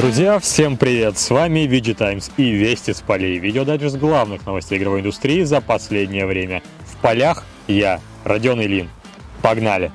Друзья, всем привет! С вами VG Times и Вести с полей. Видеодайджест главных новостей игровой индустрии за последнее время. В полях я, Родион Ильин. Погнали!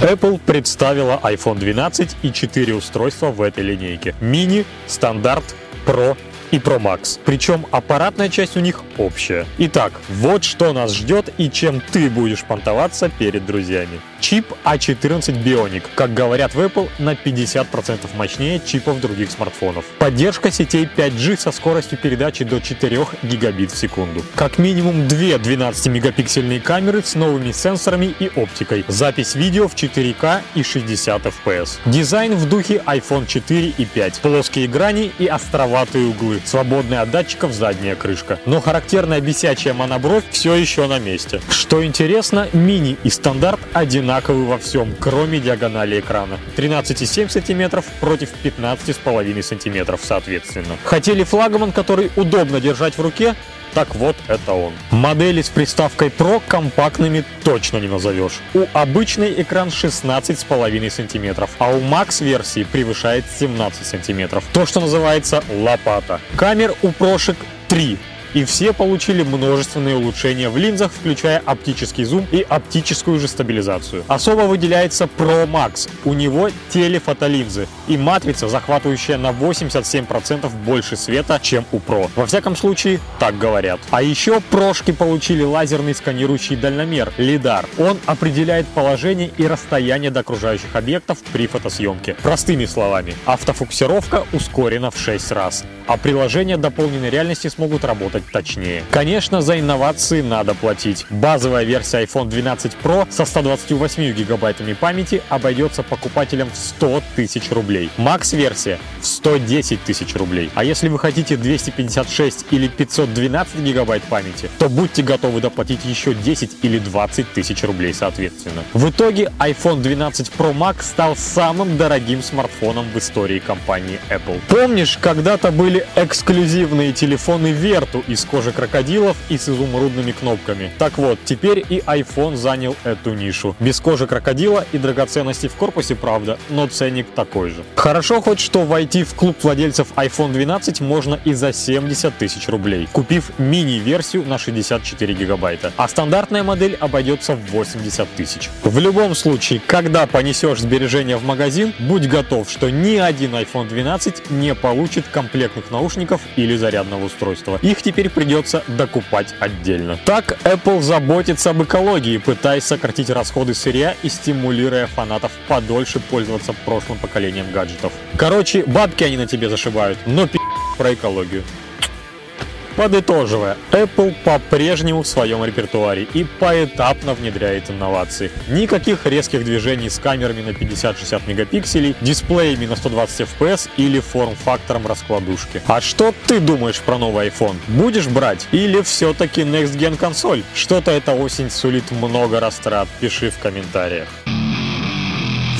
Apple представила iPhone 12 и 4 устройства в этой линейке. Мини, стандарт, Pro и Pro Max. Причем аппаратная часть у них общая. Итак, вот что нас ждет и чем ты будешь понтоваться перед друзьями. Чип A14 Bionic, как говорят в Apple, на 50% мощнее чипов других смартфонов. Поддержка сетей 5G со скоростью передачи до 4 гигабит в секунду. Как минимум две 12-мегапиксельные камеры с новыми сенсорами и оптикой. Запись видео в 4К и 60 FPS. Дизайн в духе iPhone 4 и 5. Плоские грани и островатые углы. Свободная от датчиков задняя крышка. Но характерная бесячая монобровь все еще на месте. Что интересно, мини и стандарт одинаковые одинаковы во всем, кроме диагонали экрана. 13,7 см против 15,5 см соответственно. Хотели флагман, который удобно держать в руке, так вот, это он. Модели с приставкой Pro компактными точно не назовешь. У обычный экран 16,5 см, а у Max версии превышает 17 см. То, что называется лопата. Камер у прошек 3 и все получили множественные улучшения в линзах, включая оптический зум и оптическую же стабилизацию. Особо выделяется Pro Max. У него телефотолинзы и матрица, захватывающая на 87% больше света, чем у Pro. Во всяком случае, так говорят. А еще прошки получили лазерный сканирующий дальномер LiDAR. Он определяет положение и расстояние до окружающих объектов при фотосъемке. Простыми словами, автофокусировка ускорена в 6 раз, а приложения дополненной реальности смогут работать точнее. Конечно, за инновации надо платить. Базовая версия iPhone 12 Pro со 128 гигабайтами памяти обойдется покупателям в 100 тысяч рублей. Max-версия в 110 тысяч рублей. А если вы хотите 256 или 512 гигабайт памяти, то будьте готовы доплатить еще 10 или 20 тысяч рублей соответственно. В итоге iPhone 12 Pro Max стал самым дорогим смартфоном в истории компании Apple. Помнишь, когда-то были эксклюзивные телефоны Vertu из кожи крокодилов и с изумрудными кнопками. Так вот, теперь и iPhone занял эту нишу. Без кожи крокодила и драгоценностей в корпусе, правда, но ценник такой же. Хорошо хоть, что войти в клуб владельцев iPhone 12 можно и за 70 тысяч рублей, купив мини-версию на 64 гигабайта, а стандартная модель обойдется в 80 тысяч. В любом случае, когда понесешь сбережения в магазин, будь готов, что ни один iPhone 12 не получит комплектных наушников или зарядного устройства. Их теперь теперь придется докупать отдельно. Так Apple заботится об экологии, пытаясь сократить расходы сырья и стимулируя фанатов подольше пользоваться прошлым поколением гаджетов. Короче, бабки они на тебе зашибают, но пи*** про экологию. Подытоживая, Apple по-прежнему в своем репертуаре и поэтапно внедряет инновации. Никаких резких движений с камерами на 50-60 мегапикселей, дисплеями на 120 FPS или форм-фактором раскладушки. А что ты думаешь про новый iPhone? Будешь брать? Или все-таки Next Gen консоль? Что-то эта осень сулит много растрат, пиши в комментариях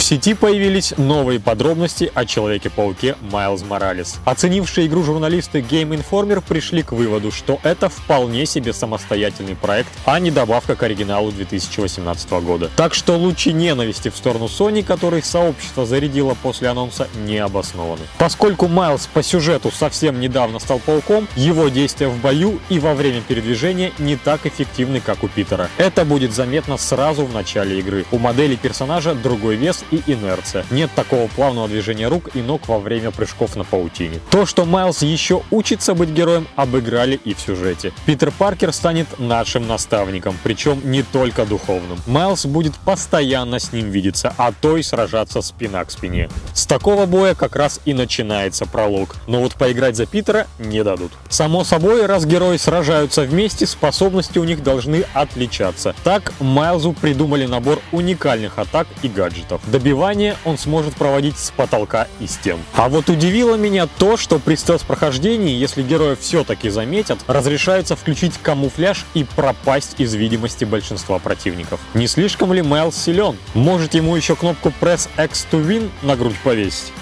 сети появились новые подробности о Человеке-пауке Майлз Моралес. Оценившие игру журналисты Game Informer пришли к выводу, что это вполне себе самостоятельный проект, а не добавка к оригиналу 2018 года. Так что лучи ненависти в сторону Sony, который сообщество зарядило после анонса, не обоснованы. Поскольку Майлз по сюжету совсем недавно стал пауком, его действия в бою и во время передвижения не так эффективны, как у Питера. Это будет заметно сразу в начале игры. У модели персонажа другой вес и и инерция. Нет такого плавного движения рук и ног во время прыжков на паутине. То, что Майлз еще учится быть героем, обыграли и в сюжете. Питер Паркер станет нашим наставником, причем не только духовным. Майлз будет постоянно с ним видеться, а то и сражаться спина к спине. С такого боя как раз и начинается пролог, но вот поиграть за Питера не дадут. Само собой, раз герои сражаются вместе, способности у них должны отличаться. Так Майлзу придумали набор уникальных атак и гаджетов добивание он сможет проводить с потолка и стен. А вот удивило меня то, что при стелс-прохождении, если героя все-таки заметят, разрешается включить камуфляж и пропасть из видимости большинства противников. Не слишком ли Майлз силен? Может ему еще кнопку Press X to Win на грудь повесить?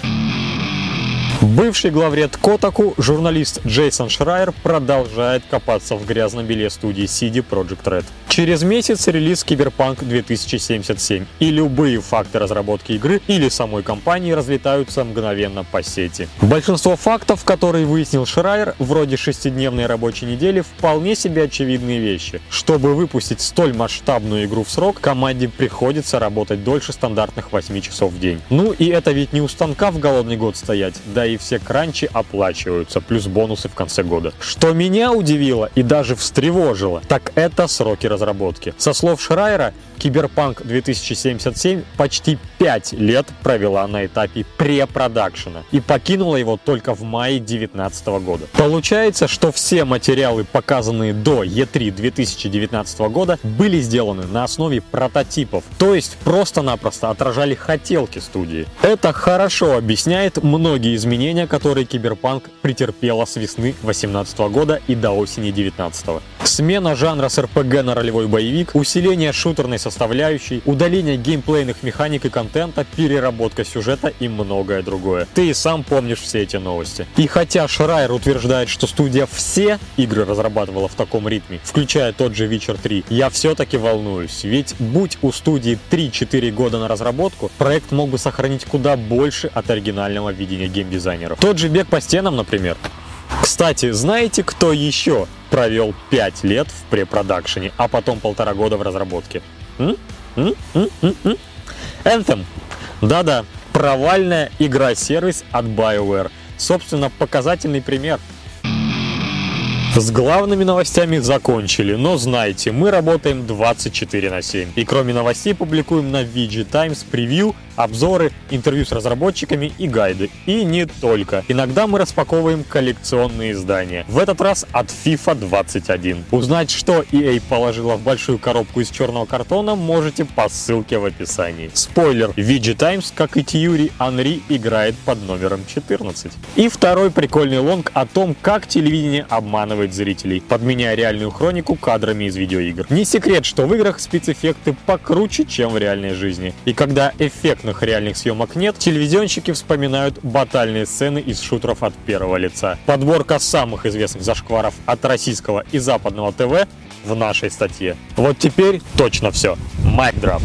Бывший главред Котаку, журналист Джейсон Шрайер продолжает копаться в грязном беле студии CD Projekt Red. Через месяц релиз Киберпанк 2077, и любые факты разработки игры или самой компании разлетаются мгновенно по сети. Большинство фактов, которые выяснил Шрайер, вроде шестидневной рабочей недели, вполне себе очевидные вещи. Чтобы выпустить столь масштабную игру в срок, команде приходится работать дольше стандартных 8 часов в день. Ну и это ведь не у станка в голодный год стоять, да и все кранчи оплачиваются, плюс бонусы в конце года. Что меня удивило и даже встревожило, так это сроки разработки. Со слов Шрайера, Киберпанк 2077 почти 5 лет провела на этапе препродакшена и покинула его только в мае 2019 года. Получается, что все материалы, показанные до E3 2019 года, были сделаны на основе прототипов, то есть просто-напросто отражали хотелки студии. Это хорошо объясняет многие изменения, которые Киберпанк претерпела с весны 2018 года и до осени 2019. Смена жанра с РПГ на ролевой боевик, усиление шутерной составляющей, удаление геймплейных механик и контента, переработка сюжета и многое другое. Ты и сам помнишь все эти новости. И хотя Шрайер утверждает, что студия все игры разрабатывала в таком ритме, включая тот же Witcher 3, я все-таки волнуюсь, ведь будь у студии 3-4 года на разработку, проект мог бы сохранить куда больше от оригинального видения геймдизайнеров. Тот же бег по стенам, например. Кстати, знаете, кто еще провел 5 лет в препродакшене, а потом полтора года в разработке? Anthem. Да-да, провальная игра-сервис от BioWare. Собственно, показательный пример. С главными новостями закончили, но знайте, мы работаем 24 на 7. И кроме новостей публикуем на VG Times превью обзоры, интервью с разработчиками и гайды. И не только. Иногда мы распаковываем коллекционные издания. В этот раз от FIFA 21. Узнать, что EA положила в большую коробку из черного картона, можете по ссылке в описании. Спойлер. VG Times, как и Тьюри, Анри играет под номером 14. И второй прикольный лонг о том, как телевидение обманывает зрителей, подменяя реальную хронику кадрами из видеоигр. Не секрет, что в играх спецэффекты покруче, чем в реальной жизни. И когда эффект эффектных реальных съемок нет, телевизионщики вспоминают батальные сцены из шутеров от первого лица. Подборка самых известных зашкваров от российского и западного ТВ в нашей статье. Вот теперь точно все. Майк дроп.